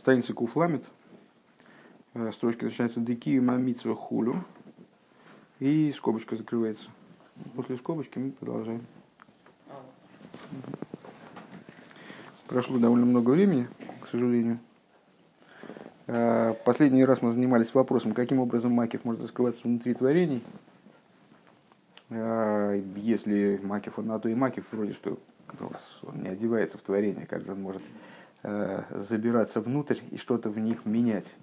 страница Куфламит, э, строчка начинается «Деки мамитсва хулю», и скобочка закрывается. После скобочки мы продолжаем. Прошло довольно много времени, к сожалению. Э, последний раз мы занимались вопросом, каким образом Макев может раскрываться внутри творений. Э, если Макев, он на то и Макев, вроде что он не одевается в творение, как же он может забираться внутрь и что-то в них менять,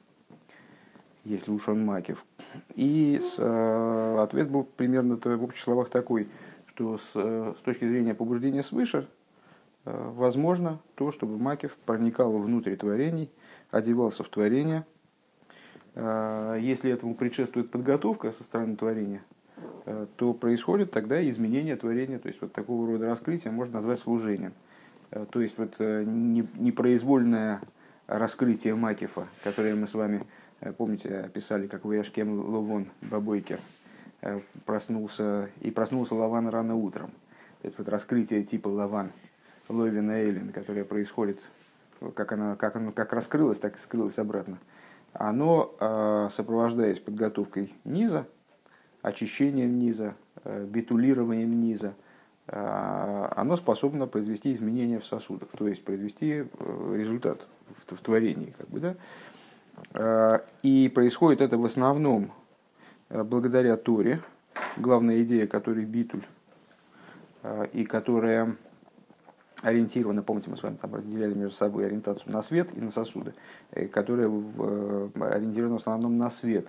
если уж он макив. И с, э, ответ был примерно в общих словах такой, что с, э, с точки зрения побуждения свыше, э, возможно то, чтобы макив проникал внутрь творений, одевался в творение. Э, если этому предшествует подготовка со стороны творения, э, то происходит тогда изменение творения, то есть вот такого рода раскрытие можно назвать служением. Э, то есть вот э, непроизвольное раскрытие Макифа, которое мы с вами, э, помните, описали, как Вяшкем Ловон Бабойкер проснулся, и проснулся Лаван рано утром. Это вот раскрытие типа Лаван, Ловина Эйлин, которое происходит, как, она, как, оно, как раскрылось, так и скрылось обратно. Оно, сопровождаясь подготовкой низа, очищением низа, битулированием низа – оно способно произвести изменения в сосудах, то есть произвести э, результат в, творении. Как бы, да? А, и происходит это в основном э, благодаря Торе, главная идея которой битуль, и которая ориентирована, помните, мы с вами там разделяли между собой ориентацию на свет и на сосуды, э, которая ориентирована в основном на свет,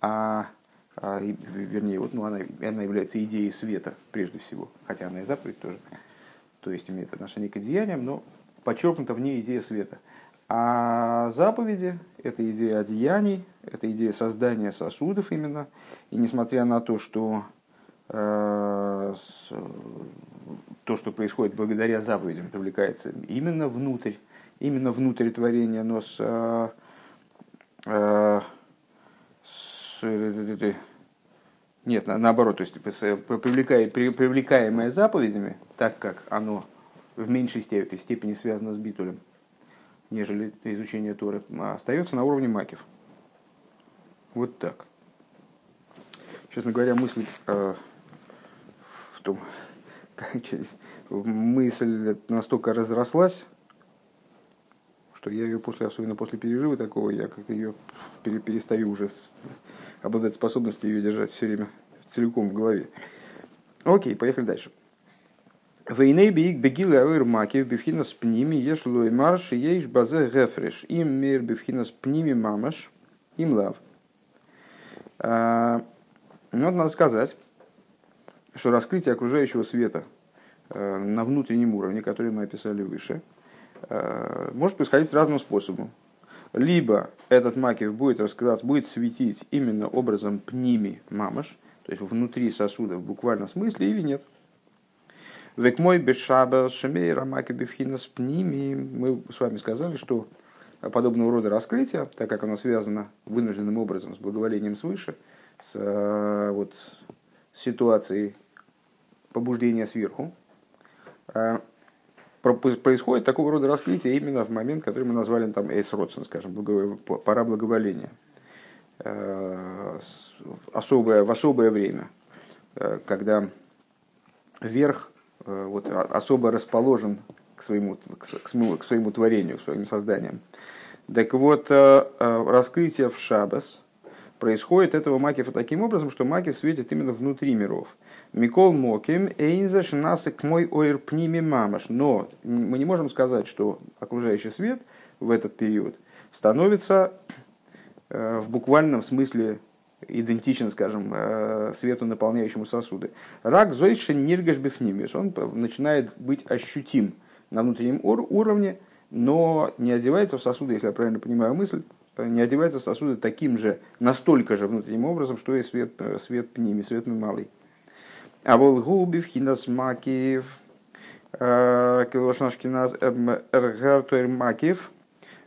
а а, вернее, вот, ну, она, она является идеей света прежде всего, хотя она и заповедь тоже, то есть имеет отношение к одеяниям, но подчеркнута в ней идея света. А заповеди – это идея одеяний, это идея создания сосудов именно. И несмотря на то, что э, с, то, что происходит благодаря заповедям, привлекается именно внутрь, именно внутрь творения, но с, э, э, с нет, наоборот, то есть привлекая, привлекаемое заповедями, так как оно в меньшей степени, степени связано с битулем, нежели изучение Торы, остается на уровне макив. Вот так. Честно говоря, мысль э, в том, мысль настолько разрослась, что я ее после, особенно после перерыва такого, я как ее перестаю уже обладать способностью ее держать все время целиком в голове. Окей, поехали дальше. Вейней биик бегилы ауэр маки бифхина с пними еш лой марш еш базе гефреш им мир бифхина с пними мамаш им лав. А, ну, вот надо сказать, что раскрытие окружающего света э, на внутреннем уровне, который мы описали выше, э, может происходить разным способом либо этот макив будет раскрываться, будет светить именно образом пними мамаш, то есть внутри сосуда в буквальном смысле или нет. Век мой бешаба шемейра маки бифхинас пними. Мы с вами сказали, что подобного рода раскрытие, так как оно связано вынужденным образом с благоволением свыше, с э, вот, ситуацией побуждения сверху, э, происходит такого рода раскрытие именно в момент, который мы назвали там Эйс Родсон, скажем, пора благоволения. Э, особое, в особое время, э, когда верх э, вот, особо расположен к своему, к, своему, к своему творению, к своим созданиям. Так вот, раскрытие в Шабас происходит этого Макифа таким образом, что Макиф светит именно внутри миров – Микол Моким, Эйнзаш насык мой ойр пними мамаш. Но мы не можем сказать, что окружающий свет в этот период становится э, в буквальном смысле идентичен, скажем, э, свету, наполняющему сосуды. Рак зойшен ниргаш бифнимис. Он начинает быть ощутим на внутреннем уровне, но не одевается в сосуды, если я правильно понимаю мысль, э, не одевается в сосуды таким же, настолько же внутренним образом, что и свет, свет пними, свет малый. А волгу бифхинас макиев, э, килошнашкиназ эргартуэр макиев,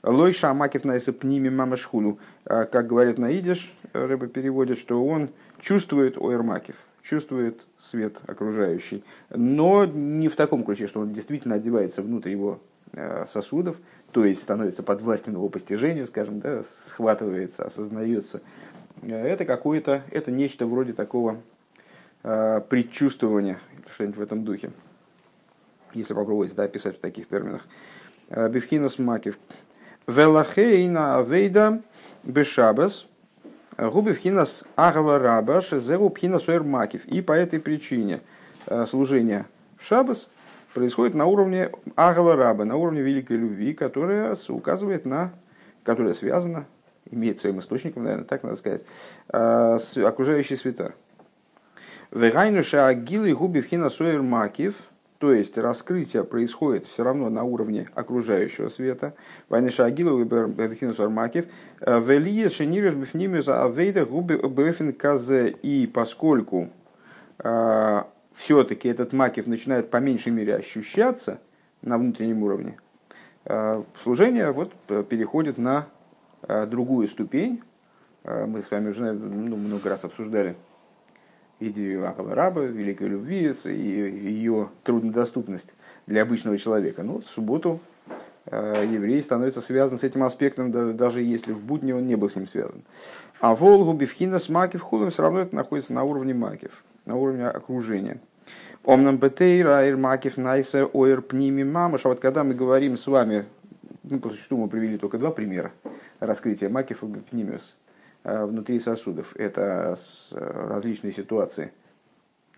лойша макиев на пними мамашхулу. Э, как говорят на идиш, рыба переводит, что он чувствует ойрмакив, чувствует свет окружающий, но не в таком ключе, что он действительно одевается внутрь его э, сосудов, то есть становится подвластен его постижению, скажем, да, схватывается, осознается. Это какое-то, это нечто вроде такого э, предчувствования, что-нибудь в этом духе, если попробовать это описать в таких терминах. Бифхинас макив. Велахейна авейда бешабас губи вхинас агава раба шезеру пхинас макив. И по этой причине служение в шабас происходит на уровне агава раба, на уровне великой любви, которая указывает на, которая связана, имеет своим источником, наверное, так надо сказать, с окружающей света. Вегайнуша агилы губи вхина макив – то есть раскрытие происходит все равно на уровне окружающего света. Вайниша Агилу Бехинус Армакив. Велие Шенириш Бифнимиус Авейда Губи Бефин Казе. И поскольку э, все-таки этот макив начинает по меньшей мере ощущаться на внутреннем уровне, э, служение вот переходит на э, другую ступень. Мы с вами уже ну, много раз обсуждали идею Ахава Раба, великой любви и ее труднодоступность для обычного человека. Но в субботу э, еврей становится связан с этим аспектом, даже если в будни он не был с ним связан. А Волгу, Бифхина с Макив Хулом все равно это находится на уровне Макив, на уровне окружения. Омнам Бетейра, Айр Макив, Найса, Ойр Пними Мамаш. А вот когда мы говорим с вами, ну, по существу мы привели только два примера раскрытия Макив и Пнимиус – внутри сосудов. Это различные ситуации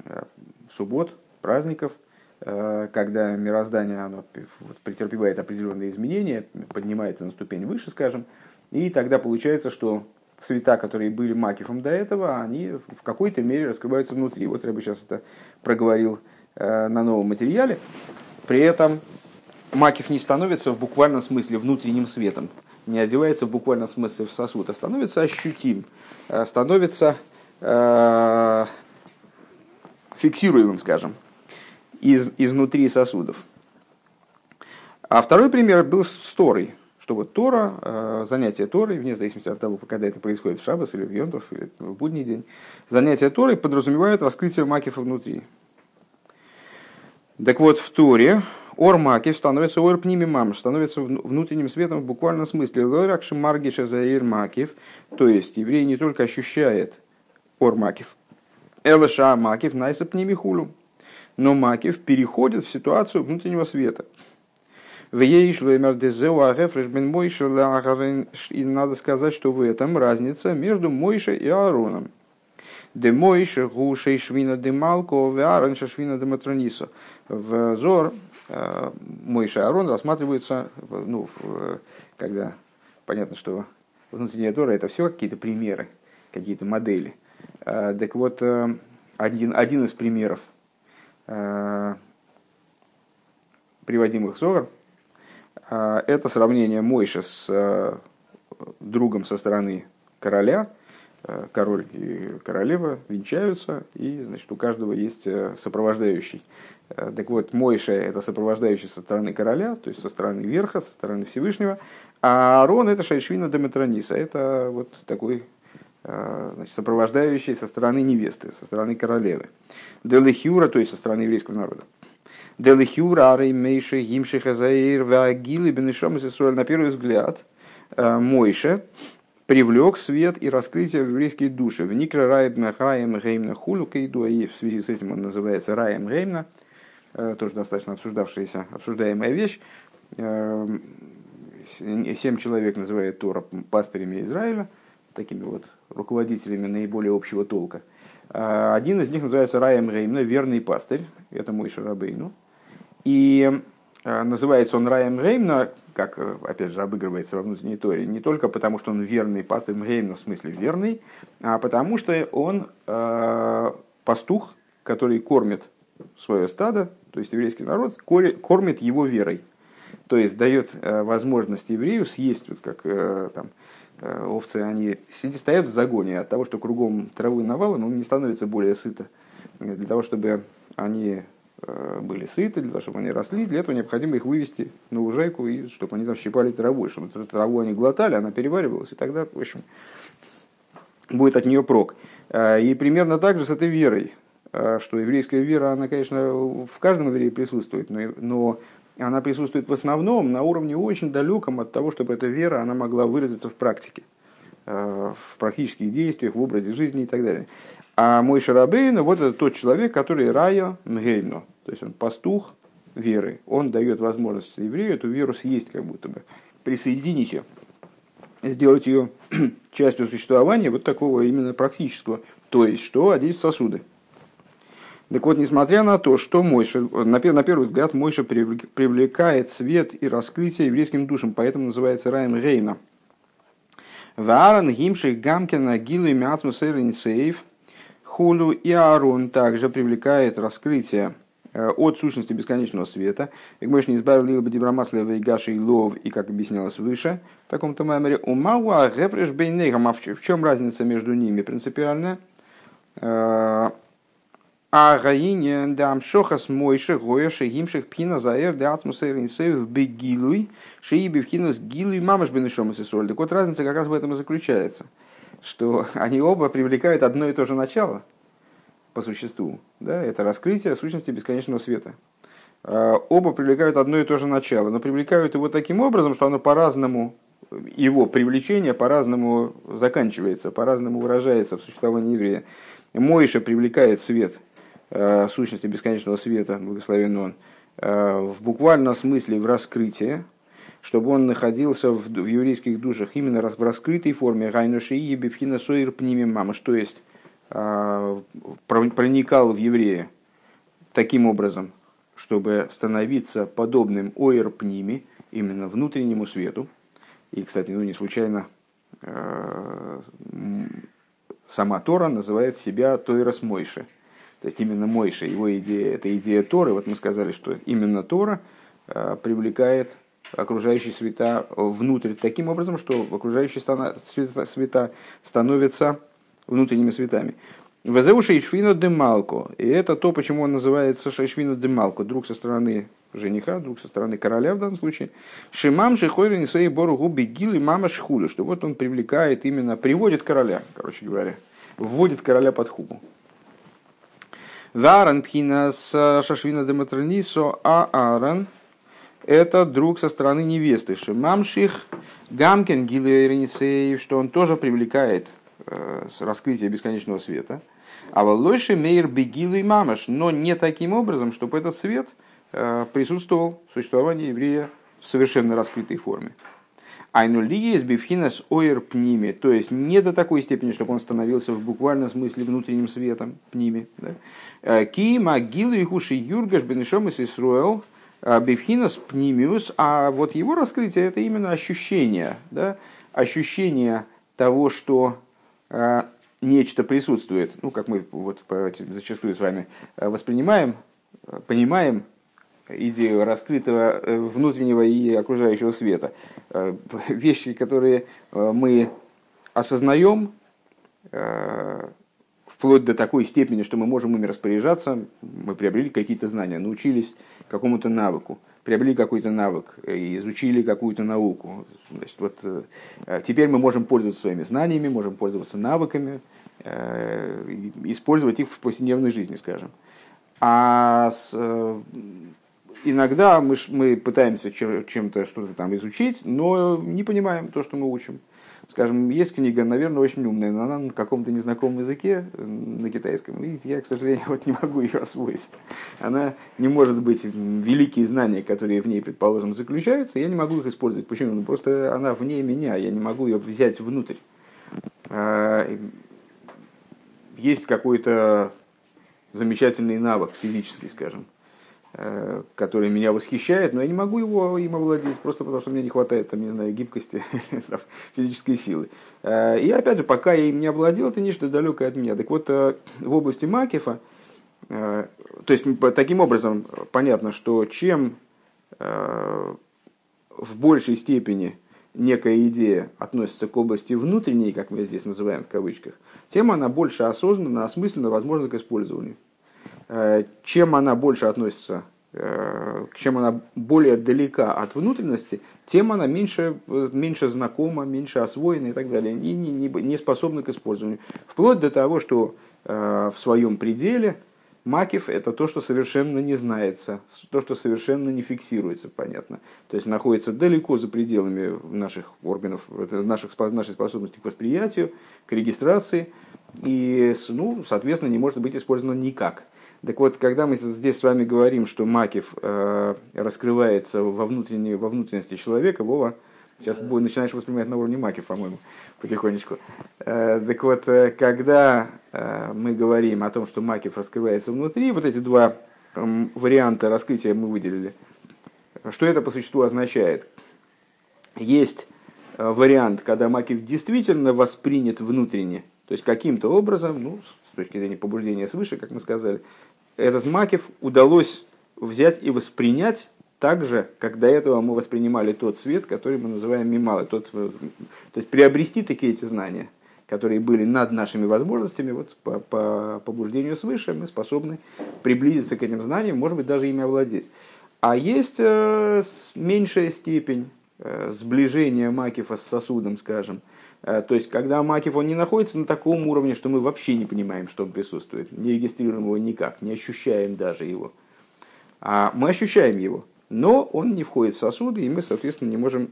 э, суббот, праздников, э, когда мироздание оно претерпевает определенные изменения, поднимается на ступень выше, скажем, и тогда получается, что цвета, которые были макифом до этого, они в какой-то мере раскрываются внутри. Вот я бы сейчас это проговорил на новом материале. При этом макив не становится в буквальном смысле внутренним светом не одевается в буквальном смысле в сосуд, а становится ощутим, э, становится э, фиксируемым, скажем, из, изнутри сосудов. А второй пример был с Торой, что вот Тора, э, занятие Торой, вне зависимости от того, когда это происходит в Шабас или в Йонтов, или в будний день, занятия Торой подразумевают раскрытие макифа внутри. Так вот, в Торе Ор макив становится ор пними мам, становится внутренним светом в буквальном смысле. Лоракши маргиша заир макив, то есть еврей не только ощущает ор макив, элыша макив найса пними хулю, но макив переходит в ситуацию внутреннего света. В ей И надо сказать, что в этом разница между Мойше и Аароном. Де Мойше гушей швина де малко, в Аарон швина де матронисо. В Зор Мойша и Арон рассматриваются, ну, когда понятно, что внутренняя Тора это все какие-то примеры, какие-то модели. Э, так вот, э, один, один из примеров, приводимых Зор, это сравнение Мойша с другом со стороны короля, король и королева венчаются, и значит, у каждого есть сопровождающий. Э, так вот, Мойша – это сопровождающий со стороны короля, то есть со стороны верха, со стороны Всевышнего, а Аарон – это Шайшвина Деметрониса, это вот такой э, значит, сопровождающий со стороны невесты, со стороны королевы. Делихюра, то есть со стороны еврейского народа. Делихюра, Арей, Мейши, Гимши, Хазаир, Вагилы, Бенешом, На первый взгляд, э, Мойша привлек свет и раскрытие в еврейские души. В Никра Раем Геймна Хулу Кейду, и в связи с этим он называется Раем Геймна – тоже достаточно обсуждавшаяся, обсуждаемая вещь. Эм, семь человек называют Тора пастырями Израиля, такими вот руководителями наиболее общего толка. Э, один из них называется Раем Реймна, верный пастырь, это мой Шарабейну. И э, называется он Раем Реймна, как, опять же, обыгрывается во внутренней Торе, не только потому, что он верный пастырь Реймна, в смысле верный, а потому что он э, пастух, который кормит свое стадо, то есть еврейский народ кормит его верой. То есть дает э, возможность еврею съесть, вот как э, там, э, овцы, они сидят, стоят в загоне от того, что кругом травы навалом, он не становится более сыто. Для того, чтобы они были сыты, для того, чтобы они росли, для этого необходимо их вывести на лужайку, и чтобы они там щипали травой, чтобы траву они глотали, она переваривалась, и тогда, в общем, будет от нее прок. И примерно так же с этой верой. Э, что еврейская вера, она, конечно, в каждом еврее присутствует, но, но она присутствует в основном на уровне очень далеком от того, чтобы эта вера она могла выразиться в практике, э, в практических действиях, в образе жизни и так далее. А мой Шарабейн, вот это тот человек, который рая мгейно, то есть он пастух веры. Он дает возможность еврею эту веру съесть как будто бы, присоединить ее, сделать ее частью существования вот такого именно практического, то есть что одеть в сосуды. Так вот, несмотря на то, что Мойша, на, на первый взгляд, Мойша привлекает свет и раскрытие еврейским душам, поэтому называется Раем Рейна. Вааран Гимших Гамкина Гилу и Мяцму Сейв Хулю и Аарон также привлекает раскрытие э, от сущности бесконечного света. И мы не избавили бы Дибрамаслева и Гаши и Лов, и как объяснялось выше, в таком-то меморе, у Мауа Гефреш Бейнегам, а в чем разница между ними принципиальная? А гаине дам шохас мойше гояше гимших пхина заэр де атмосфера инсеев бегилуй шииби пхинас гилуй мамаш бенешомас соль. Так вот разница как раз в этом и заключается, что они оба привлекают одно и то же начало по существу. Да? Это раскрытие сущности бесконечного света. А, оба привлекают одно и то же начало, но привлекают его таким образом, что оно по-разному, его привлечение по-разному заканчивается, по-разному выражается в существовании еврея. Мойша привлекает свет – сущности бесконечного света, благословен он, э, в буквальном смысле в раскрытии, чтобы он находился в, в еврейских душах именно в раскрытой форме Гайнуши и Бифхина Сойр Пними Мамаш, то есть э, проникал в еврея таким образом, чтобы становиться подобным Ойр Пними, именно внутреннему свету. И, кстати, ну не случайно сама Тора называет себя Тойрос Мойши, то есть именно Мойша, его идея, это идея Торы. Вот мы сказали, что именно Тора э, привлекает окружающие света внутрь таким образом, что окружающие света становятся внутренними светами. Везеу Шейшвину Демалко. И это то, почему он называется Шейшвину Демалко. Друг со стороны жениха, друг со стороны короля в данном случае. Шимам Шихойрин и своей бору губи и мама шхулю. Что вот он привлекает именно, приводит короля, короче говоря. Вводит короля под хупу. Варан пхинас шашвина дематернисо, а Аарон – это друг со стороны невесты. Шимамших Гамкен Гилуэрнисеев, что он тоже привлекает э, раскрытие бесконечного света. А Волойши Мейр Бегилу и Мамаш, но не таким образом, чтобы этот свет э, присутствовал в существовании еврея в совершенно раскрытой форме. Айнули из бифхинас ойр пними, то есть не до такой степени, чтобы он становился в буквальном смысле внутренним светом пними. Э, Ки могилу и хуши юргаш бенешом из Исруэл э, бифхинас пнимиус, а вот его раскрытие это именно ощущение, да? ощущение того, что э, нечто присутствует, ну, как мы вот зачастую с вами воспринимаем, понимаем, идею раскрытого э, внутреннего и окружающего света. Э, вещи, которые э, мы осознаем вплоть до такой степени, что мы можем ими распоряжаться, мы приобрели какие-то знания, научились какому-то навыку, приобрели какой-то навык, изучили какую-то науку. Значит, вот, теперь мы можем пользоваться своими знаниями, можем пользоваться навыками, использовать их в повседневной жизни, скажем. А с, иногда мы, мы пытаемся чем-то что-то там изучить, но не понимаем то, что мы учим. Скажем, есть книга, наверное, очень умная, но она на каком-то незнакомом языке, на китайском, и я, к сожалению, вот не могу ее освоить. Она не может быть великие знания, которые в ней, предположим, заключаются, я не могу их использовать. Почему? Ну, просто она вне меня, я не могу ее взять внутрь. А, есть какой-то замечательный навык физический, скажем, который меня восхищает, но я не могу его им овладеть, просто потому что мне не хватает, там, не знаю, гибкости, физической силы. Э, и опять же, пока я им не овладел, это нечто далекое от меня. Так вот, э, в области Макефа, то есть таким образом понятно, что чем в большей степени некая идея относится к области внутренней, как мы здесь называем в кавычках, тем она больше осознанно, осмысленно возможна к использованию. Э, чем она больше относится, э, чем она более далека от внутренности, тем она меньше, меньше знакома, меньше освоена и так далее, и не, не, не способна к использованию. Вплоть до того, что э, в своем пределе Макив – это то, что совершенно не знается, то, что совершенно не фиксируется, понятно. То есть находится далеко за пределами наших органов, наших, нашей способности к восприятию, к регистрации, и, ну, соответственно, не может быть использовано никак. Так вот, когда мы здесь с вами говорим, что Макив э, раскрывается во, внутренней, во внутренности человека, Вова, сейчас да. начинаешь воспринимать на уровне Макив, по-моему, потихонечку. Э, так вот, э, когда э, мы говорим о том, что Макив раскрывается внутри, вот эти два э, варианта раскрытия мы выделили. Что это по существу означает? Есть э, вариант, когда Макив действительно воспринят внутренне, то есть каким-то образом, ну, с точки зрения побуждения свыше, как мы сказали, этот Макев удалось взять и воспринять так же, как до этого мы воспринимали тот свет, который мы называем мималы. Тот, то есть приобрести такие эти знания, которые были над нашими возможностями, вот по, по побуждению свыше мы способны приблизиться к этим знаниям, может быть, даже ими овладеть. А есть э, меньшая степень э, сближения Макифа с сосудом, скажем, Э, то есть, когда Макив, он не находится на таком уровне, что мы вообще не понимаем, что он присутствует, не регистрируем его никак, не ощущаем даже его. А мы ощущаем его, но он не входит в сосуды, и мы, соответственно, не можем,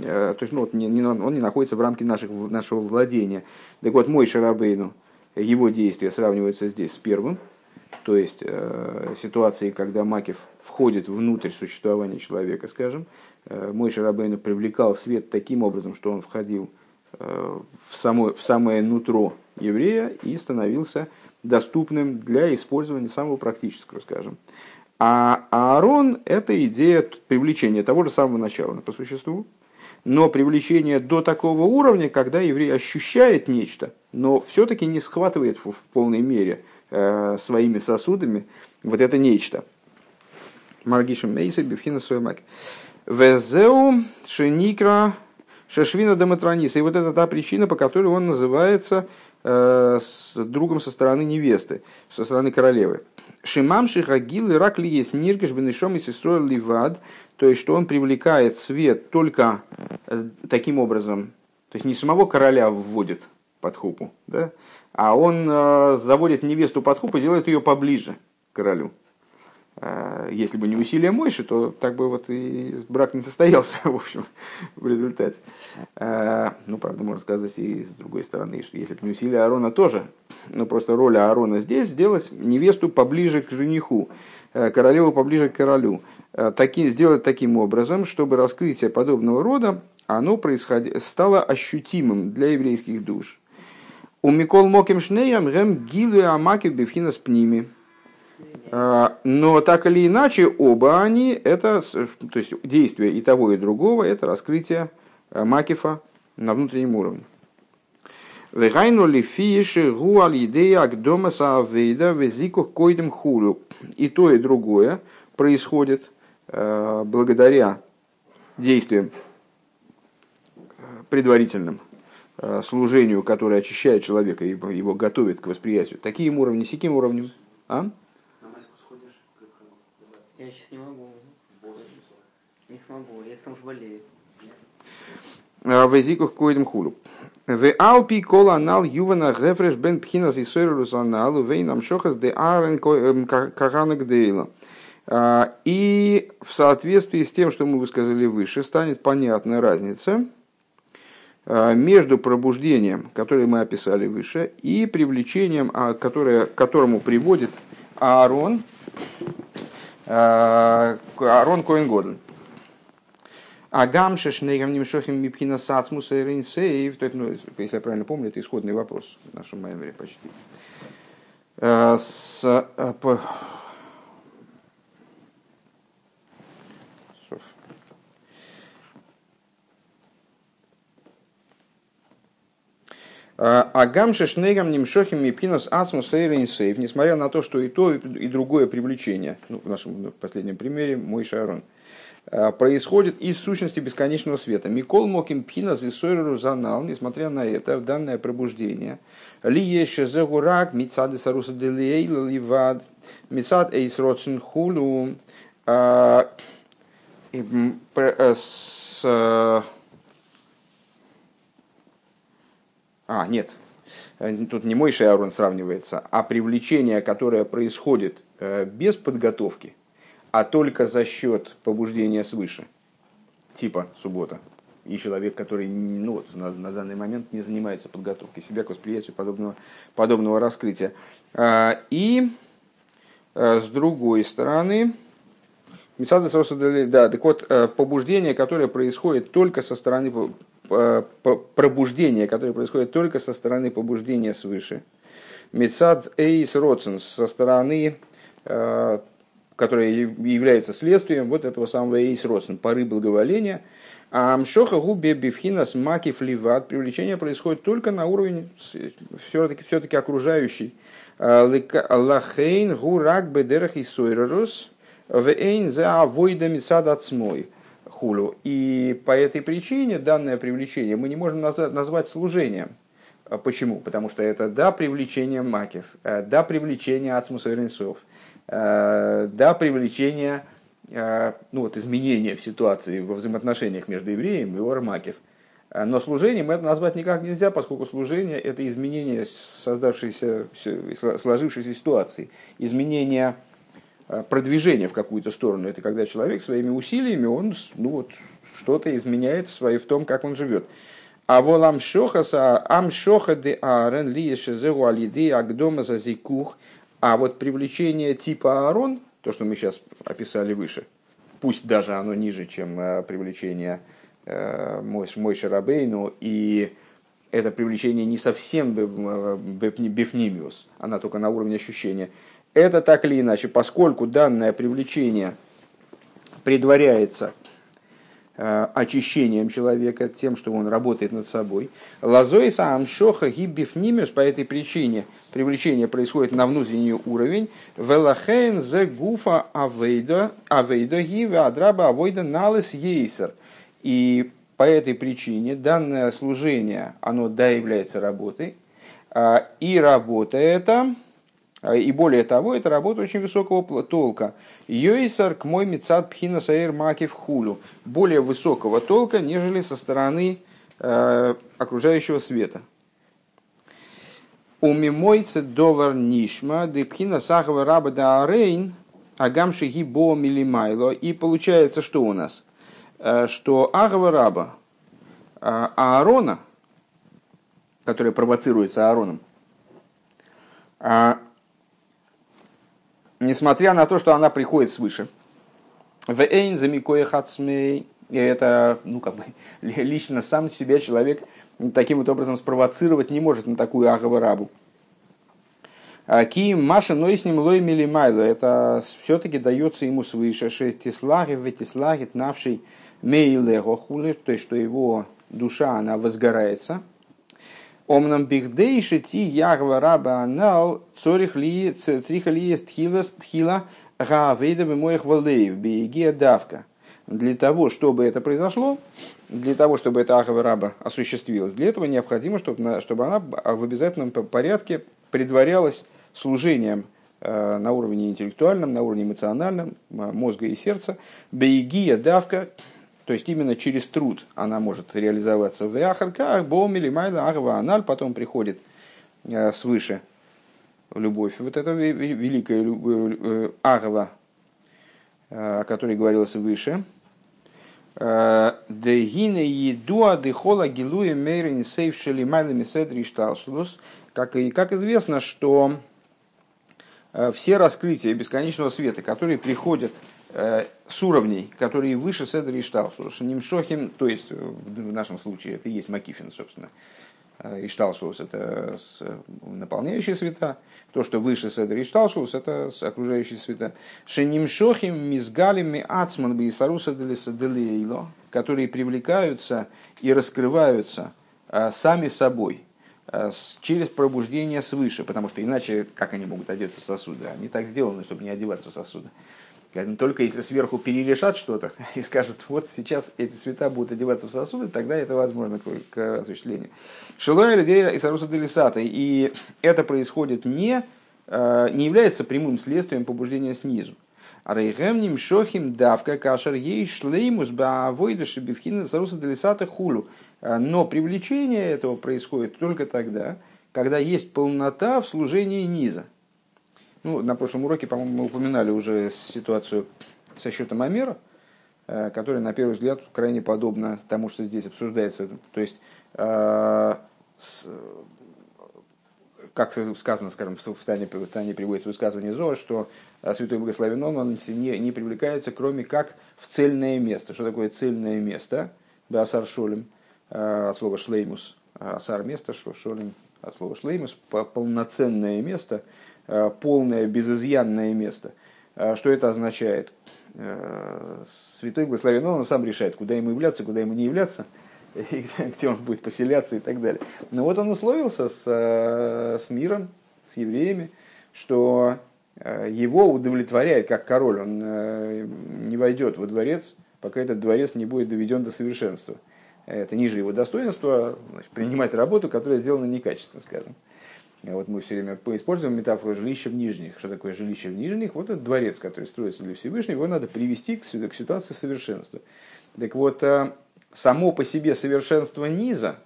э, то есть, ну, вот, не, не, он не находится в рамке наших, нашего владения. Так вот, мой Шарабейну, его действия сравниваются здесь с первым, то есть э, ситуации, когда Макив входит внутрь существования человека, скажем, э, мой Шарабейну привлекал свет таким образом, что он входил само, в самое нутро еврея и становился доступным для использования самого практического, скажем. А Аарон – это идея привлечения того же самого начала по существу, но привлечение до такого уровня, когда еврей ощущает нечто, но все-таки не схватывает в, в полной мере э, своими сосудами вот это нечто. Маргишем Мейса Бифхина Суэмак. Везеу Шеникра Шашвина Дематрониса. И вот это та причина, по которой он называется э, с другом со стороны невесты, со стороны королевы. Шимам Шихагил Ирак ли есть Ниргаш Бенешом и сестрой Ливад, то есть, что он привлекает свет только э, таким образом, то есть не самого короля вводит под хупу, да, а он э, заводит невесту под хупу и делает ее поближе к королю. А, если бы не усилия Мойши, то так бы вот и брак не состоялся, в общем, в результате. А, ну, правда, можно сказать и с другой стороны, что если бы не усилия Аарона тоже, но просто роль Аарона здесь сделать невесту поближе к жениху, а, королеву поближе к королю. Таки, сделать таким образом, чтобы раскрытие подобного рода оно происходи, стало ощутимым для еврейских душ. У Микол Моким Шнеям Гем Гилу Амаки Бевхина Пними. А, но так или иначе, оба они, это, то есть действие и того, и другого, это раскрытие э, Макифа на внутреннем уровне. И то, и другое происходит э, благодаря действиям э, предварительным, служению, которое очищает человека и его готовит к восприятию. Таким уровнем, сяким уровнем. А? Я сейчас не могу. Не смогу, я потому что болею. Везикух коидем хулу. В алпи кола анал ювана гефреш бен пхинас и сойрус аналу вейнам шохас де арен каранак дейла. И в соответствии с тем, что мы высказали выше, станет понятна разница между пробуждением, которое мы описали выше, и привлечением, которое, к которому приводит Аарон Арон Коин Годль. А гамша шнейгам немшохим мипхина сацмуса и рейнсейв, ну, если я правильно помню, это исходный вопрос в нашем меморе почти. Э, с, Агам шешнегам немшохим мипинос асмус сейв, несмотря на то, что и то, и другое привлечение, ну, в нашем последнем примере, мой шарон, а, происходит из сущности бесконечного света. Микол моким пинас и сойру занал, несмотря на это, в данное пробуждение. Ли еще зегурак, мицады саруса делейла ливад, мицад эйс роцин хулу. Э, с а, нет, тут не Мойша и Аарон сравнивается, а привлечение, которое происходит без подготовки, а только за счет побуждения свыше, типа суббота, и человек, который ну, вот, на, на данный момент не занимается подготовкой себя к восприятию подобного, подобного раскрытия. И с другой стороны, да, так вот, э, побуждение, которое происходит только со стороны пробуждения, которое происходит только со стороны побуждения свыше. Мецад эйс роцен со стороны, э, которая является следствием вот этого самого эйс роцен, поры благоволения. А амшоха губе бифхинас макив ливат, привлечение происходит только на уровне все-таки, все-таки окружающий. Э, лахейн гурак бедерах и сойрерус – Вейн за авойдами сад отсмой хулю. И по этой причине данное привлечение мы не можем назвать служением. А почему? Потому что это да привлечение макев, э, да привлечение ацмусовернцов, э, да привлечение э, ну, вот, изменения в ситуации, во взаимоотношениях между евреем и Ормакев. Но служением это назвать никак нельзя, поскольку служение – это изменение создавшейся, сложившейся ситуации, изменение продвижение в какую-то сторону. Это когда человек своими усилиями, он ну вот, что-то изменяет в, своей, в том, как он живет. А волам шохаса, ам шоха де арен ли алиды агдома за зикух. А вот привлечение типа Аарон, то, что мы сейчас описали выше, пусть даже оно ниже, чем э, привлечение э, Мой Шарабейну, и это привлечение не совсем бифнимиус, она только на уровне ощущения – это так или иначе, поскольку данное привлечение предваряется э, очищением человека, тем, что он работает над собой. Лазоиса амшоха гиббифнимиус по этой причине привлечение происходит на внутренний уровень. Велахен зе гуфа авейда гиве адраба авойда налес ейсер. И по этой причине данное служение, оно да является работой, а, и работа это и более того, это работа очень высокого толка. Йойсар к мой мецад пхина саэр макив хулю. Более высокого толка, нежели со стороны э, окружающего света. У мимойце довар нишма, де пхина сахава раба да арейн, агамши гибо милимайло. И получается, что у нас? Э, что агава раба, э, Аарона, который провоцируется Аароном, а несмотря на то, что она приходит свыше. В эйн замикоя хацмей. И это, ну, как бы, лично сам себя человек таким вот образом спровоцировать не может на такую агаварабу. А ки маша ной с ним лой милимайло. Это все-таки дается ему свыше. Шестислаги, ветислаги, навший мейлего хули. То есть, что его душа, она возгорается – Омнам бихдейши ти ягва раба анал цорих ли цриха ли есть тхила тхила гавейда моих валеев беегия давка. Для того, чтобы это произошло, для того, чтобы эта ахава раба осуществилась, для этого необходимо, чтобы, чтобы она в обязательном порядке предварялась служением э, на уровне интеллектуальном, на уровне эмоциональном, мозга и сердца. Бейгия давка, то есть именно через труд она может реализоваться в Яхарках, Боумили, Майла, Агва, Аналь, потом приходит э, свыше любовь. Вот это великая э, э, о которой говорилось выше. Дегина едуа дехола гилуя мейрин сейвшели майлами седри шталшлус. Как, и, как известно, что все раскрытия бесконечного света, которые приходят с уровней, которые выше Седри и Шталшус. Нимшохим, то есть в нашем случае это и есть Макифин, собственно. Э, и Шталшус это наполняющие света. То, что выше Седри и Шталшус, это окружающие света. Шенимшохим мизгалими ацман бисаруса делейло, которые привлекаются и раскрываются э, сами собой через пробуждение свыше, потому что иначе как они могут одеться в сосуды? Они так сделаны, чтобы не одеваться в сосуды. Только если сверху перерешат что-то и скажут, вот сейчас эти цвета будут одеваться в сосуды, тогда это возможно к, к осуществлению. Шилоя людей и Саруса Делисата. И это происходит не, э, не является прямым следствием побуждения снизу. Рейхем ним шохим давка кашер ей шлеймус баавойдаши бифхина Саруса Делисата хулу. Э, но привлечение этого происходит только тогда, когда есть полнота в служении низа. Ну, на прошлом уроке, по-моему, мы упоминали уже ситуацию со счетом Амера, э, которая, на первый взгляд, крайне подобна тому, что здесь обсуждается. То есть, э, как сказано, скажем, в Тане, в Тане приводится высказывание Зора, что э, Святой Благословен он, он не, не привлекается, кроме как в цельное место. Что такое цельное место? Асар Шолем, от слова шлеймус. Асар место, шолем от слова шлеймус, полноценное место – полное, безызъянное место. Э, что это означает? Э, святой Благословен, он сам решает, куда ему являться, куда ему не являться, и где он будет поселяться и так далее. Но вот он условился с, с миром, с евреями, что его удовлетворяет как король, он не войдет во дворец, пока этот дворец не будет доведен до совершенства. Это ниже его достоинства, принимать работу, которая сделана некачественно, скажем. Вот мы все время используем метафору жилища в нижних. Что такое жилище в нижних? Вот это дворец, который строится для Всевышнего, его надо привести к, к ситуации совершенства. Так вот, э, само по себе совершенство низа,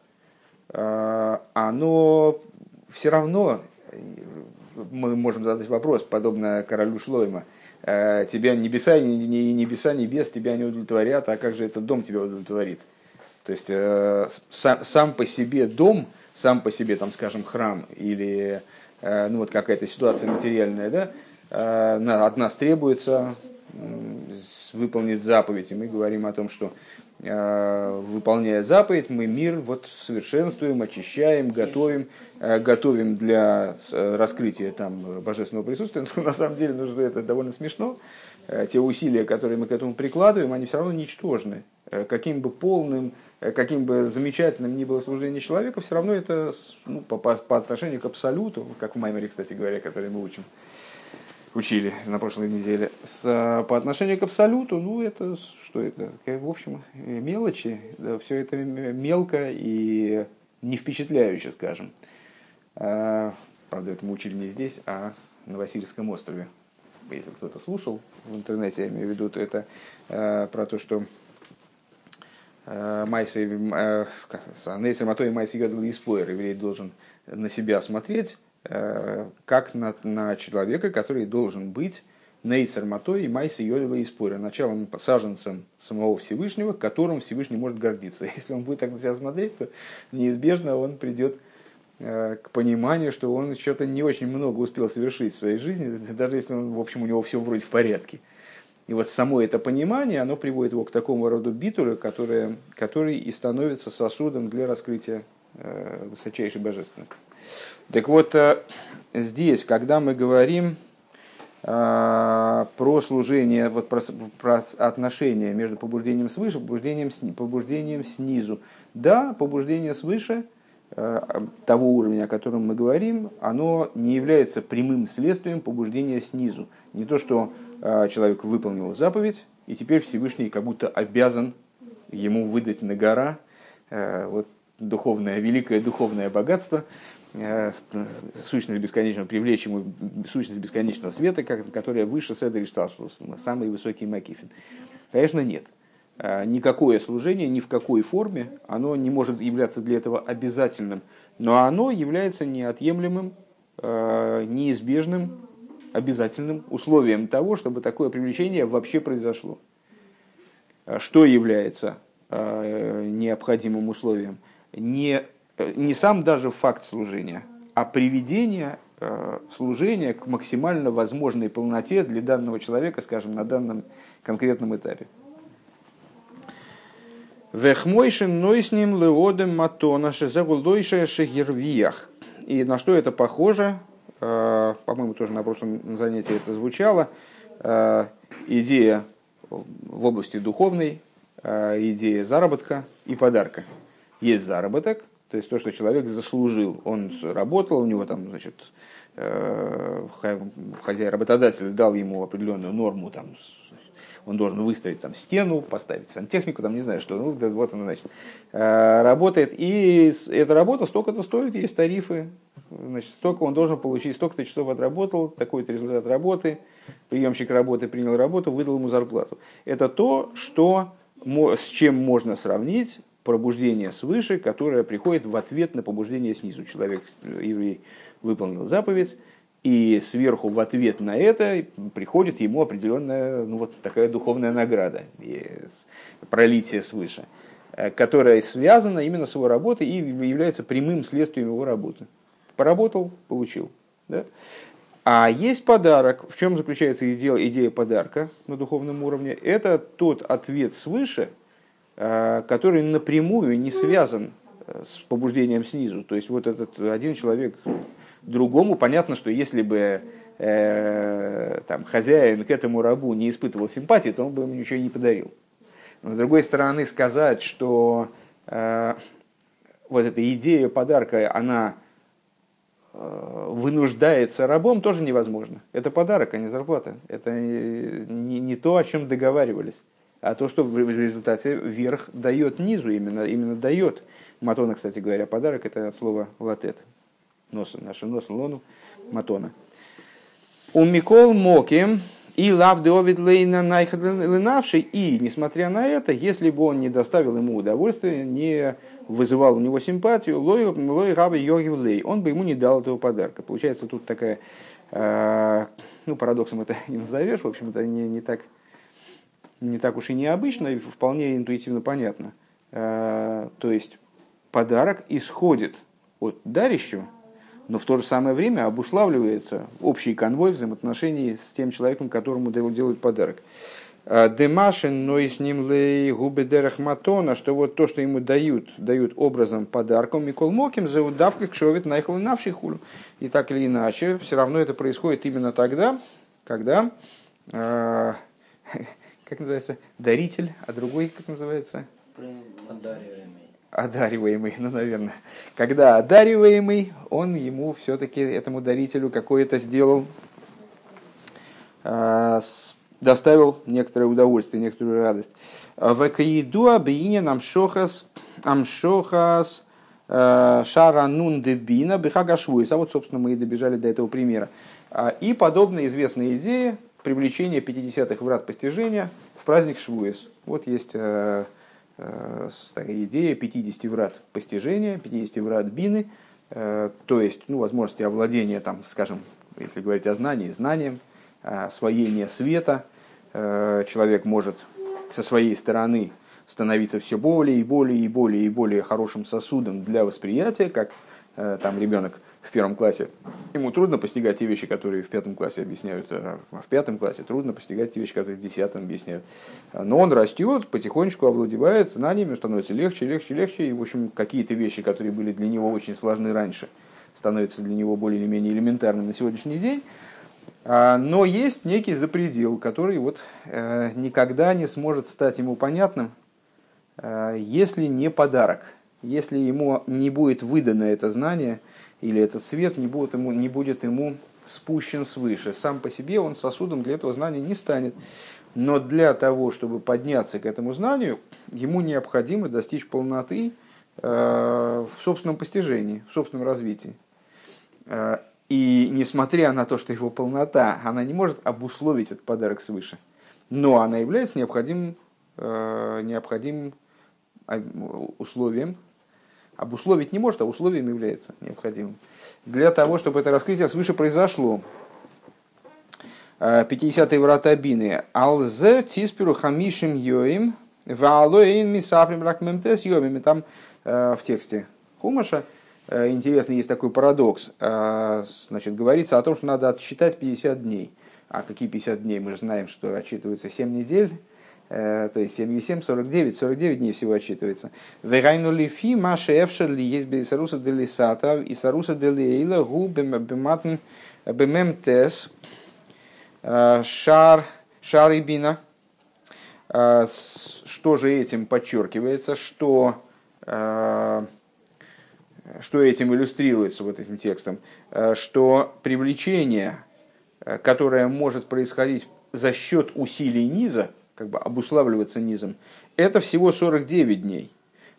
э, оно все равно, мы можем задать вопрос, подобно королю Шлойма, э, тебя небеса и небеса небес тебя не удовлетворят, а как же этот дом тебя удовлетворит? То есть сам по себе дом – сам по себе, там, скажем, храм или э, ну, вот какая-то ситуация материальная, да, э, от нас требуется выполнить заповедь. И мы говорим о том, что э, выполняя заповедь, мы мир вот совершенствуем, очищаем, готовим, готовим для раскрытия там, божественного присутствия. Но на самом деле ну, это довольно смешно. Те усилия, которые мы к этому прикладываем, они все равно ничтожны. Каким бы полным Э, каким бы замечательным ни было служение человека, все равно это ну, по, по, по отношению к абсолюту, как в Маймере, кстати говоря, который мы учим, учили на прошлой неделе, с, по отношению к абсолюту, ну это что это, в общем, мелочи, да, все это мелко и не впечатляюще, скажем. Правда, это мы учили не здесь, а на Васильевском острове. Если кто-то слушал в интернете, я имею в виду, то это а, про то, что Э, Майса, Нейсер Матой Майса Йодал и спойлер, еврей должен на себя смотреть, э, как на, на человека, который должен быть Нейцер Матой и Майса Йодала и спойлер, началом саженцем самого Всевышнего, которым Всевышний может гордиться. Если он будет так на себя смотреть, то неизбежно он придет э, к пониманию, что он что-то не очень много успел совершить в своей жизни, даже если он, в общем, у него все вроде в порядке. И вот само это понимание, оно приводит его к такому роду битулю, который, который и становится сосудом для раскрытия э, высочайшей божественности. Так вот, э, здесь, когда мы говорим э, про служение, вот про, про отношения между побуждением свыше и побуждением, побуждением снизу. Да, побуждение свыше э, того уровня, о котором мы говорим, оно не является прямым следствием побуждения снизу. Не то, что а, человек выполнил заповедь, и теперь Всевышний как будто обязан ему выдать на гора э, вот, духовное, великое духовное богатство, э, сущность бесконечного, привлечь ему сущность бесконечного света, которая выше Седри Шталшус, самый высокий Макифин. Конечно, нет. А, никакое служение, ни в какой форме, оно не может являться для этого обязательным, но оно является неотъемлемым, э, неизбежным обязательным условием того, чтобы такое привлечение вообще произошло. А что является необходимым условием? Не, не сам даже факт служения, а приведение служения к максимально возможной полноте для данного человека, скажем, на данном конкретном этапе. Вехмойшин нойсним леодем матона шезагулдойше шехервиях. И на что это похоже? Э, по-моему, тоже на прошлом занятии это звучало, э, идея в области духовной, э, идея заработка и подарка. Есть заработок, то есть то, что человек заслужил. Он работал, у него там, значит, хозяин, работодатель дал ему определенную норму там, он должен выставить там стену, поставить сантехнику, там не знаю что, ну вот он значит, э, работает, и эта работа столько-то стоит, есть тарифы, значит, столько он должен получить, столько-то часов отработал, такой-то результат работы, приемщик работы принял работу, выдал ему зарплату. Это то, что, с чем можно сравнить пробуждение свыше, которое приходит в ответ на побуждение снизу. Человек, еврей, выполнил заповедь, и сверху в ответ на это приходит ему определенная ну, вот такая духовная награда, пролитие свыше, э, которая связана именно с его работой и является прямым следствием его работы. Поработал, получил. Да? А есть подарок. В чем заключается идея, идея подарка на духовном уровне? Это тот ответ свыше, э, который напрямую не связан э, с побуждением снизу. То есть вот этот один человек другому понятно, что если бы э, там, хозяин к этому рабу не испытывал симпатии, то он бы ему ничего не подарил. Но с другой стороны, сказать, что э, вот эта идея подарка, она Э, вынуждается рабом, тоже невозможно. Это подарок, а не зарплата. Это не, не то, о чем договаривались, а то, что в результате верх дает низу, именно, именно дает. Матона, кстати говоря, подарок это от слова латет. Нос, наше нос, лону, матона. У Микол Моки и лав Овид Лейна Найхадленавший, и, несмотря на это, если бы он не доставил ему удовольствие, не вызывал у него симпатию, лой, раба лей, он бы ему не дал этого подарка. Получается тут такая, э, ну, парадоксом это не назовешь, в общем, это не, не, так, не так уж и необычно, и вполне интуитивно понятно. Э, то есть подарок исходит от дарящего, но в то же самое время обуславливается общий конвой взаимоотношений с тем человеком, которому делают подарок. Э, Демашин, но и с ним лей губы матона, что вот то, что ему дают, дают образом подарком, Микол Моким, за удавкой кшовит наихал навший хулю. И так или иначе, все равно это происходит именно тогда, когда, э, как называется, даритель, а другой, как называется? Одариваемый. Одариваемый, ну, наверное. Когда одариваемый, он ему все-таки, этому дарителю, какое-то сделал э, доставил некоторое удовольствие, некоторую радость. В Каиду обиине амшохас э, шаранун дебина бихагашвуис. А вот, собственно, мы и добежали до этого примера. А, и подобная известная идея привлечения 50-х врат постижения в праздник Швуис. Вот есть идея 50 врат постижения, 50 врат бины, э, то есть ну, возможности овладения, там, скажем, если говорить о знании, знанием, освоение света, э, человек может со своей стороны становиться все более и более и более и более хорошим сосудом для восприятия, как э, там ребенок в первом классе. Ему трудно постигать те вещи, которые в пятом классе объясняют, а в пятом классе трудно постигать те вещи, которые в десятом объясняют. Но он растет, потихонечку овладевает знаниями, становится легче, легче, легче. И, в общем, какие-то вещи, которые были для него очень сложны раньше, становятся для него более или менее элементарными на сегодняшний день. А, но есть некий запредел, который вот э, никогда не сможет стать ему понятным, э, если не подарок, если ему не будет выдано это знание или этот свет не будет ему, не будет ему спущен свыше. Сам по себе он сосудом для этого знания не станет. Но для того, чтобы подняться к этому знанию, ему необходимо достичь полноты э, в собственном постижении, в собственном развитии. И несмотря на то, что его полнота, она не может обусловить этот подарок свыше, но она является необходимым, э, необходимым условием, обусловить не может, а условием является необходимым. Для того, чтобы это раскрытие свыше произошло. 50-е э, врата Бины. Алзе тиспиру хамишим йоим ваалоин мисафрим ракмемтес йомим. И там э, в тексте Хумаша Э, интересный есть такой парадокс. Значит, говорится о том, что надо отсчитать 50 дней. А какие 50 дней? Мы же знаем, что отчитываются 7 недель, то есть 7 и 7, 49, 49 дней всего отчитывается. Вегайну лифи маши эфшер ли есть бейсаруса делисата и саруса делиэйла гу бематн бемемтес шар шарибина. Что же этим подчеркивается? Что что этим иллюстрируется вот этим текстом, э, что привлечение, э, которое может происходить за счет усилий низа, как бы обуславливаться низом, это всего 49 дней.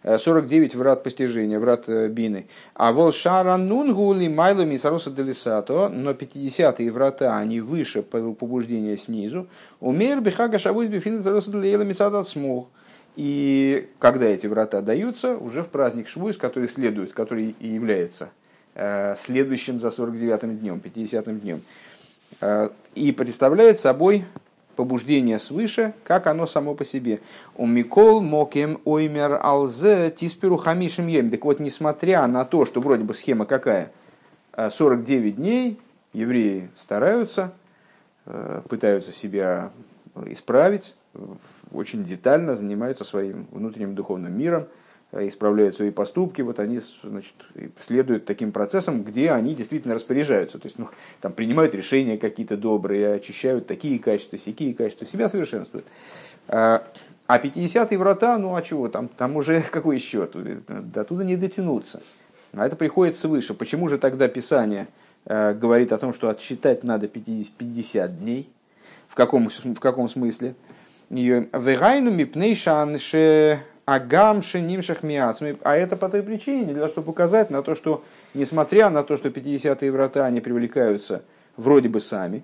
49 э, врат постижения, врат бины. А волшара нунгули майлу мисаруса делисато, но 50-е врата, они выше побуждения снизу. Умер бихага шавуз бифин заруса делиела мисада смух. И когда эти врата даются, уже в праздник Швуис, который следует, который и является э, следующим за 49-м днем, 50-м днем. Э, и представляет собой побуждение свыше, как оно само по себе. У Микол Мокем Оймер Алзе Тиспиру Хамишем Ем. Так вот, несмотря на то, что вроде бы схема какая, 49 дней евреи стараются, пытаются себя исправить, очень детально занимаются своим внутренним духовным миром, э, исправляют свои поступки, вот они значит, следуют таким процессам, где они действительно распоряжаются. То есть ну, там принимают решения какие-то добрые, очищают такие качества, сякие качества, себя совершенствуют. А 50-е врата, ну а чего, там, там уже какой счет, до туда не дотянуться. А это приходит свыше. Почему же тогда Писание э, говорит о том, что отсчитать надо 50, 50 дней? В каком, в каком смысле? Агам ше нимшах миасми. А это по той причине, для того, чтобы указать на то, что несмотря на то, что 50-е врата, они привлекаются вроде бы сами,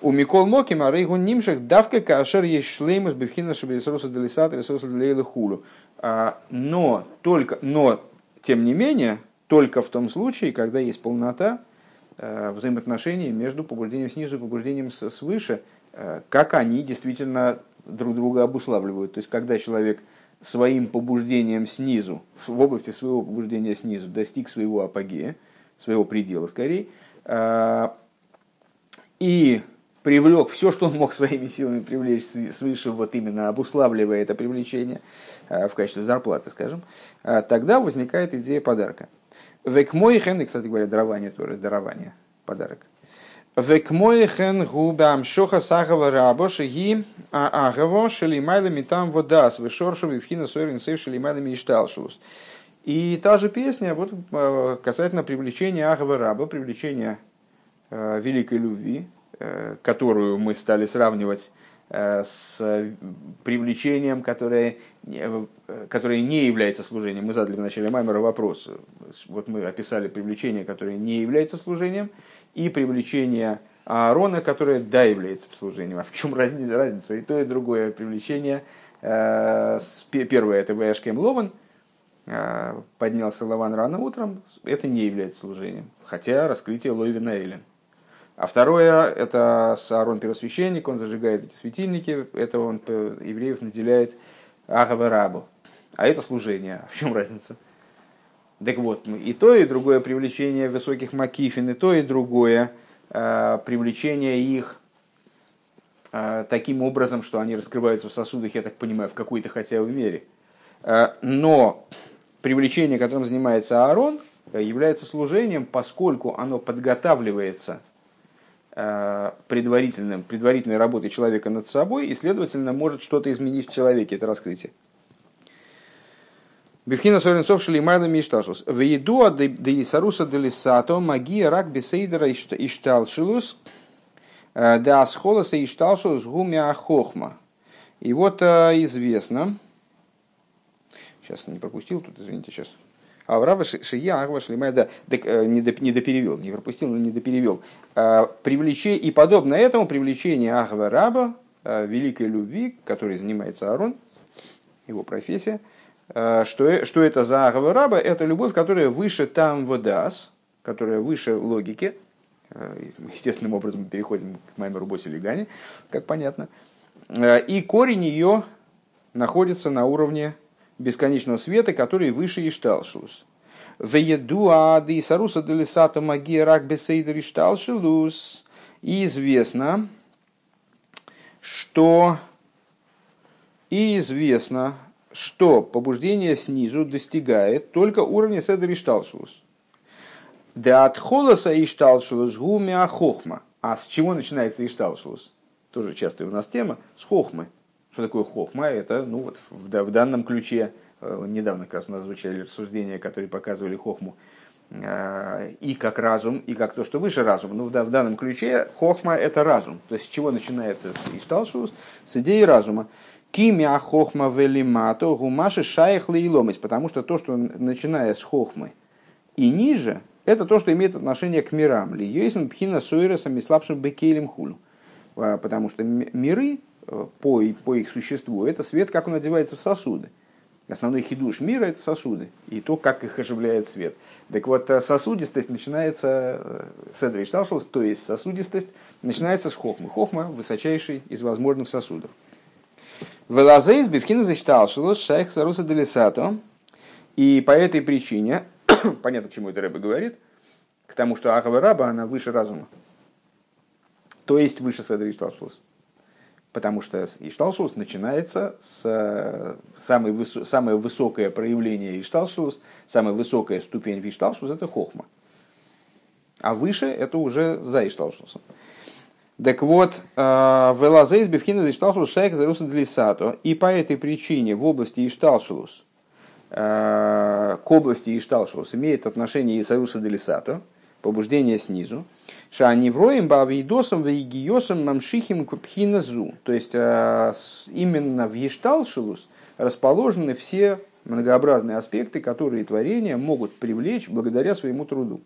у Микол Мокима Марейгу Нимшах давка кашер есть шлеймус бифхина шабисруса делисат ресурса делейла хулу. А, но только, но тем не менее, только в том случае, когда есть полнота э, взаимоотношений между побуждением снизу и побуждением свыше, э, как они действительно друг друга обуславливают. То есть, когда человек своим побуждением снизу, в области своего побуждения снизу достиг своего апогея, своего предела скорее, а, и привлек все, что он мог своими силами привлечь свыше, вот именно обуславливая это привлечение а, в качестве зарплаты, скажем, а, тогда возникает идея подарка. Век мой хен, кстати говоря, дарование тоже, дарование, подарок. Векмоехен губам шоха сахава рабо шаги а агаво шелимайла там водас вешоршу вивхина сойрин сейв шелимайла мишталшулус. И та же песня вот, э, касательно привлечения Агава Раба, привлечения э, великой любви, э, которую мы стали сравнивать э, с привлечением, которое, которое не является служением. Мы задали в начале Маймера вопрос. Вот мы описали привлечение, которое не является служением, и привлечение Аарона, которое да является служением. А в чем разница? разница? И то, и другое привлечение. Э, первое это Вэшкем Лован, э, поднялся Лаван рано утром, это не является служением, хотя раскрытие Лойвина Эйлен. А второе, это Аарон первосвященник, он зажигает эти светильники, это он евреев наделяет Агаварабу. А это служение. А в чем разница? Так вот, и то, и другое привлечение высоких макифин, и то, и другое э, привлечение их э, таким образом, что они раскрываются в сосудах, я так понимаю, в какой-то хотя бы мере. Э, но привлечение, которым занимается Аарон, является служением, поскольку оно подготавливается предварительным, предварительной работой человека над собой и, следовательно, может что-то изменить в человеке, это раскрытие. Бифхина Соренцов. В еду де Исаруса де Лисато магия рак бесейдера Ишталшилус э, да асхолоса Ишталшилус гумя хохма. И вот э, известно, сейчас не пропустил тут, извините, сейчас. Аврава Шия Агва Шлимай, да, э, не, до, не доперевел, не пропустил, но не доперевел. Привлечение, и подобно этому привлечение Агва Раба, великой любви, которой занимается Арон, его профессия – что, что это за Агава Раба? Это любовь, которая выше там водас, которая выше логики. Э, естественным образом переходим к Маймеру Боси Лигане, как понятно. Э, и корень ее находится на уровне бесконечного света, который выше Ишталшилус. Веедуа да Исаруса делисата магия рак бесейдер Ишталшилус. И известно, что и известно, что побуждение снизу достигает только уровня седер ишталшулус. Да от холоса ишталшулус гумя хохма. А с чего начинается ишталшулус? Тоже частая у нас тема. С хохмы. Что такое хохма? Это, ну вот в, в данном ключе, э, недавно как раз у нас звучали рассуждения, которые показывали хохму э, и как разум, и как то, что выше разума. Ну, в данном ключе хохма – это разум. То есть, с чего начинается ишталшус? С идеи разума. Кимя хохма велимато гумаши шаях лейломис, потому что то, что начиная с хохмы и ниже, это то, что имеет отношение к мирам. Ли пхина суиресом и слабшим бекелем хулю. А, потому что миры по, по их существу, это свет, как он одевается в сосуды. Основной хидуш мира – это сосуды, и то, как их оживляет свет. Так вот, сосудистость начинается с Эдри Шталшус, то есть сосудистость начинается с хохмы. Хохма – высочайший из возможных сосудов. Велазейс бифхина зашталшилус шайх саруса делисато. И по этой причине, понятно, к чему это Рэбе говорит, к тому, что Ахава Раба, она выше разума. То есть выше Седри Шталшус. Потому что Ишталшус начинается с самой высо- самое высокое проявление Ишталшус, самая высокая ступень в Ишталшус – это Хохма. А выше – это уже за Ишталшусом. Так вот, э, Велазейс Бевхина Ишталшус Шайх Заруса Длисато. И по этой причине в области Ишталшус, э, к области Ишталшус имеет отношение Исаруса Делисато, побуждение снизу. Шанивроем бавидосом вейгиосом мамшихим купхиназу. То есть э, именно в Ишталшус расположены все многообразные аспекты, которые творения могут привлечь благодаря своему труду.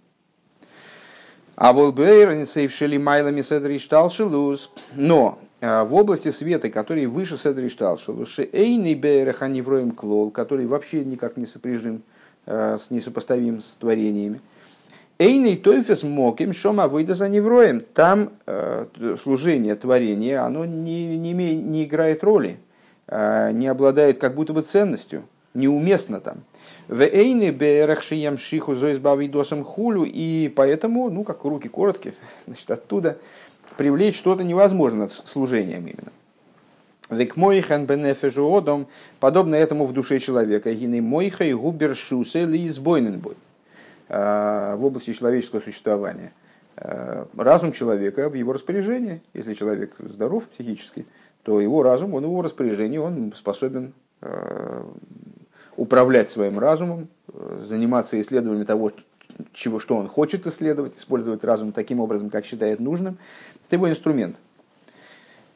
А волбейр сейвшели майлами седри шталшилус. Но в области света, который выше седри шталшилус, шейный бейрех анивроем клол, который вообще никак не сопряжим, несопоставим с творениями. Эйный тойфес моким шома выйда за невроем. Там э, служение творения, оно не, не, не играет роли, э, не обладает как будто бы ценностью, неуместно там. В эйны берахшиям шиху зоизбавидосом хулю, и поэтому, ну, как руки короткие, значит, оттуда привлечь что-то невозможно служением именно. Век мойхан бенефежу одом, подобно этому в душе человека, гины мойха и губер шусе ли избойненбой в области человеческого существования. Разум человека в его распоряжении, если человек здоров психически, то его разум, он в его распоряжении, он способен управлять своим разумом, заниматься исследованием того, чего, что он хочет исследовать, использовать разум таким образом, как считает нужным. Это его инструмент.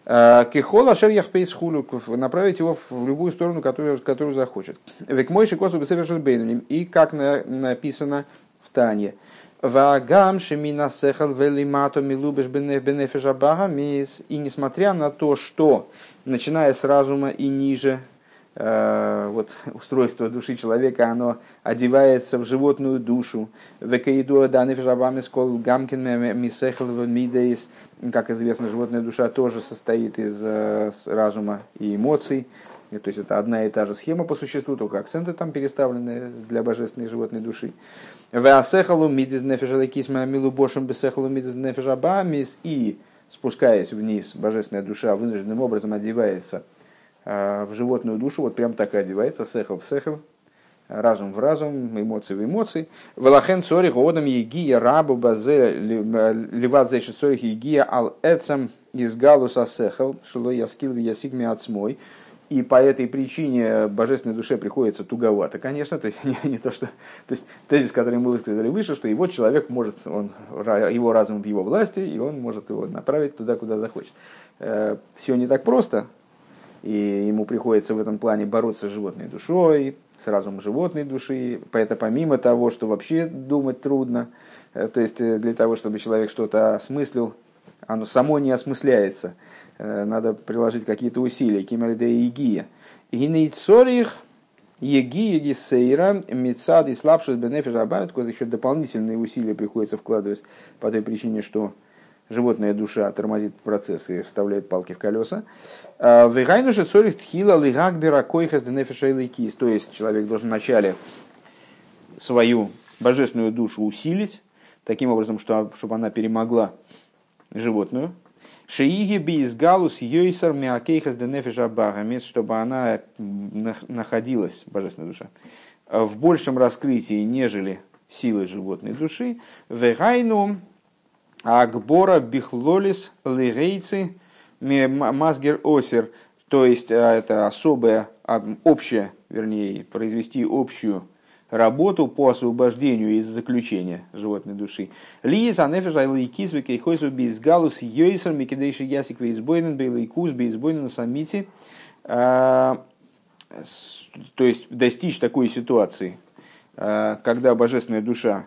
Кихола шер яхпейс хулю, направить его в любую сторону, которую, которую захочет. Век мой шикосу бейнуним. И как на, написано в Тане. Вагам шемина сехал велимато милубеш бенефежа багамис. И несмотря на то, что, начиная с разума и ниже, вот устройство души человека, оно одевается в животную душу. Как известно, животная душа тоже состоит из разума и эмоций. То есть это одна и та же схема по существу, только акценты там переставлены для божественной животной души. И спускаясь вниз, божественная душа вынужденным образом одевается – в животную душу, вот прям так и одевается, сехал в сехал, разум в разум, эмоции в эмоции. Валахен цорих одам егия рабу базе ливат зейши цорих егия ал эцам из галуса сехал, шило яскил ясигми отсмой. И по этой причине божественной душе приходится туговато, конечно, то есть не, не то, что... То есть тезис, который мы высказали выше, что его человек может, он, его разум в его власти, и он может его направить туда, куда захочет. Все не так просто, и ему приходится в этом плане бороться с животной душой, с разумом животной души. Это помимо того, что вообще думать трудно, э, то есть э, для того, чтобы человек что-то осмыслил, оно само не осмысляется. Э, надо приложить какие-то усилия. Кималиде и гия. Гинейцорих Егия Гисейра, Мецад и слабший Бенефиш Абамит, куда еще дополнительные усилия приходится вкладывать по той причине, что животная душа тормозит процесс и вставляет палки в колеса. А, Вегайну же цорих тхила лигакбера койхас денефиша То есть человек должен вначале свою божественную душу усилить, таким образом, что, чтобы она перемогла животную. Шииги би галус йойсар миакейхас денефиша багамис, чтобы она находилась, божественная душа, в большем раскрытии, нежели силы животной души. Вегайну Акбора бихлолис лирейцы мазгер осер. То есть а, это особая, а, общая, вернее, произвести общую работу по освобождению из заключения животной души. Лиес анефеш айлайкис векейхойсу бейсгалус йойсер микидейши ясик вейсбойнен бейлайкус бейсбойнен самити. А, то есть достичь такой ситуации, когда божественная душа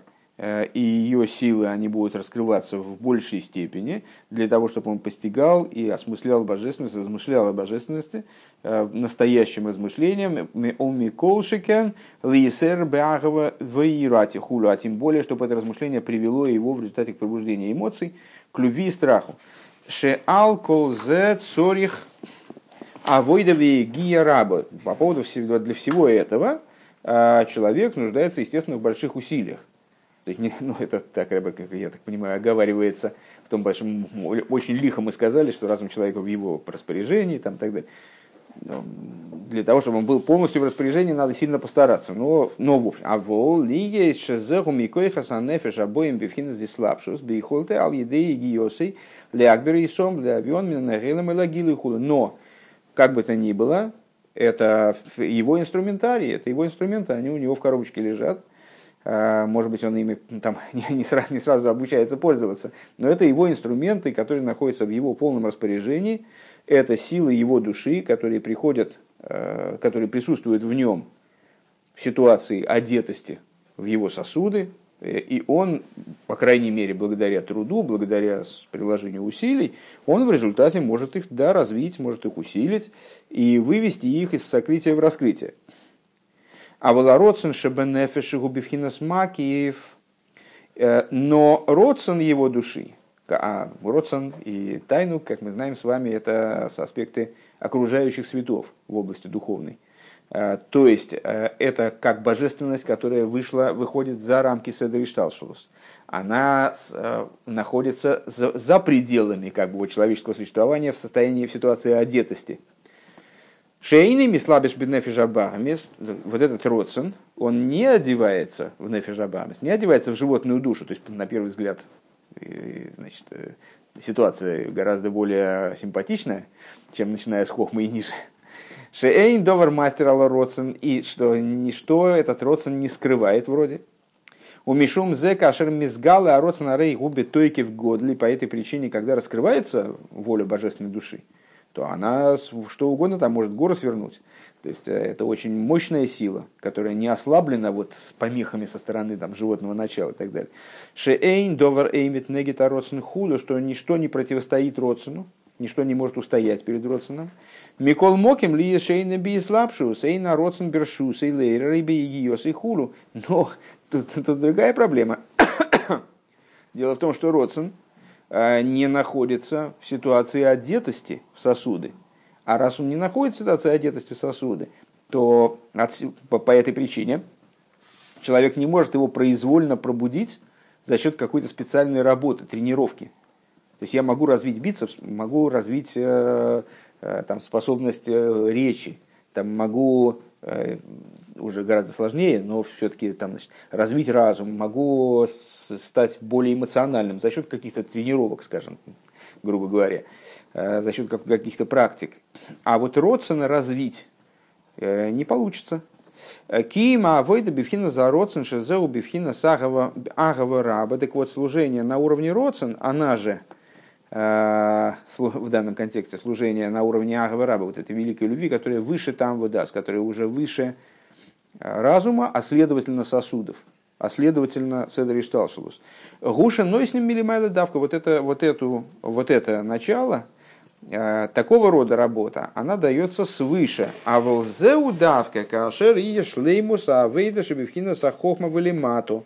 и ее силы, они будут раскрываться в большей степени для того, чтобы он постигал и осмыслял божественность, размышлял о божественности э, настоящим размышлением. Оми лисер беагова вейрати а тем более, чтобы это размышление привело его в результате к пробуждению эмоций, к любви и страху. Ше алкол зе цорих авойдови гия. По поводу всего, для всего этого э, человек нуждается, естественно, в больших усилиях. То есть, ну, это так, я так понимаю, оговаривается в том большом, очень лихо мы сказали, что разум человека в его распоряжении, там, так далее. Для того, чтобы он был полностью в распоряжении, надо сильно постараться. Но, но в общем, а вол лиге шезеху микой хасанефеш обоим бифхина здесь слабшус, бейхолте ал едеи гиосей, лякбер и сом, для авион, минанагелем и лагилу хула. Но, как бы то ни было, это его инструментарий, это его инструменты, они у него в коробочке лежат, может быть, он ими там, не, сразу, не сразу обучается пользоваться, но это его инструменты, которые находятся в его полном распоряжении, это силы его души, которые приходят, а, которые присутствуют в нем в ситуации одетости в его сосуды, и он, по крайней мере, благодаря труду, благодаря приложению усилий, он в результате может их да, развить, может их усилить и вывести их из сокрытия в раскрытие. А волороцен шебенефеши губивхинас макиев, э, но родсон его души, а родсон и тайну, как мы знаем с вами, это аспекты окружающих светов в области духовной. Э, то есть э, это как божественность, которая вышла, выходит за рамки Седри Шталшулус. Она находится за пределами как бы, человеческого существования в состоянии, в ситуации одетости – Шейный мислабиш бенефижабамис, вот этот родсон, он не одевается в нефижабамис, не одевается в животную душу, то есть на первый взгляд значит, э, ситуация гораздо более симпатичная, чем начиная с хохмы и ниже. Шейн довар мастер алла родсон, и что ничто этот родсон не скрывает вроде. У Мишум зе кашер мизгалы, а родсон арей губи тойки в годли, по этой причине, когда раскрывается воля божественной души, то она что угодно там может горы свернуть. То есть э, это очень мощная сила, которая не ослаблена вот с помехами со стороны там, животного начала и так далее. Шеэйн довар эймит негита родсен худу, что ничто не противостоит родсену, ничто не может устоять перед родсеном. Микол моким ли шейна би слабшу, сейна родсен бершу, сей лейра и биегиос и хулу. Но тут, тут другая проблема. Дело в том, что родсен – не находится в ситуации одетости в сосуды. А раз он не находится в ситуации одетости в сосуды, то по, по этой причине человек не может его произвольно пробудить за счет какой-то специальной работы, тренировки. То есть я могу развить бицепс, могу развить э, э, там, способность речи, там, могу уже гораздо сложнее, но все-таки там, значит, развить разум, могу стать более эмоциональным за счет каких-то тренировок, скажем, грубо говоря, э, за счет каких-то практик. А вот родственно развить э, не получится. Кима авойда бифхина за родствен шезеу бифхина сагава агава раба. Так вот, служение на уровне родствен, она же э, в данном контексте служение на уровне агава раба, вот этой великой любви, которая выше там выдаст, которая уже выше разума, а следовательно сосудов, а следовательно седри шталшулус. Гуша но с ним милимайла давка, вот это, вот, эту, вот это начало, э, такого рода работа, она дается свыше. А волзеу давка, кашер и шлеймус, а вейда шебевхина сахохма валимату.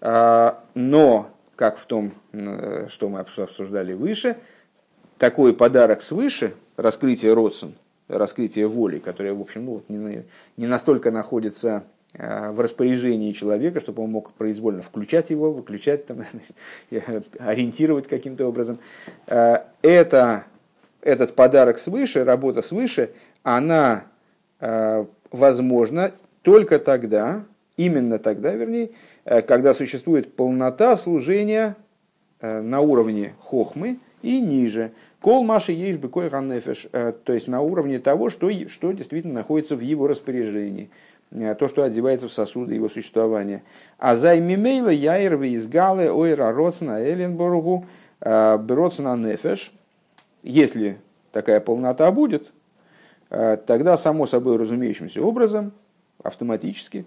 Э, но, как в том, э, что мы обсуждали выше, такой подарок свыше, раскрытие родствен – раскрытие воли, которое, в общем, ну, не, не настолько находится э, в распоряжении человека, чтобы он мог произвольно включать его, выключать, там, ориентировать каким-то образом. Э, это, этот подарок свыше, работа свыше, она возможна только тогда, именно тогда, вернее, когда существует полнота служения на уровне хохмы и ниже – Кол Маши есть бы кой то есть на уровне того, что, что действительно находится в его распоряжении, э, то, что одевается в сосуды его существования. А за мимейла яйрвы из галы ойра роцна эленборгу э, броцна нефеш, если такая полнота будет, э, тогда само собой разумеющимся образом, автоматически,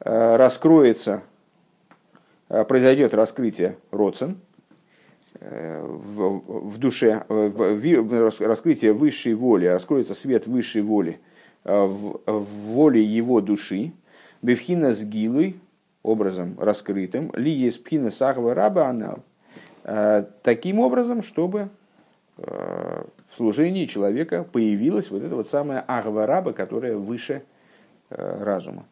раскроется произойдет раскрытие родцен в, в душе, в, раскрытие высшей воли, раскроется свет высшей воли в, в воле его души, бевхина с гилой, образом раскрытым, ли есть пхина сахва раба анал, таким образом, чтобы в служении человека появилась вот эта вот самая агва раба, которая выше разума.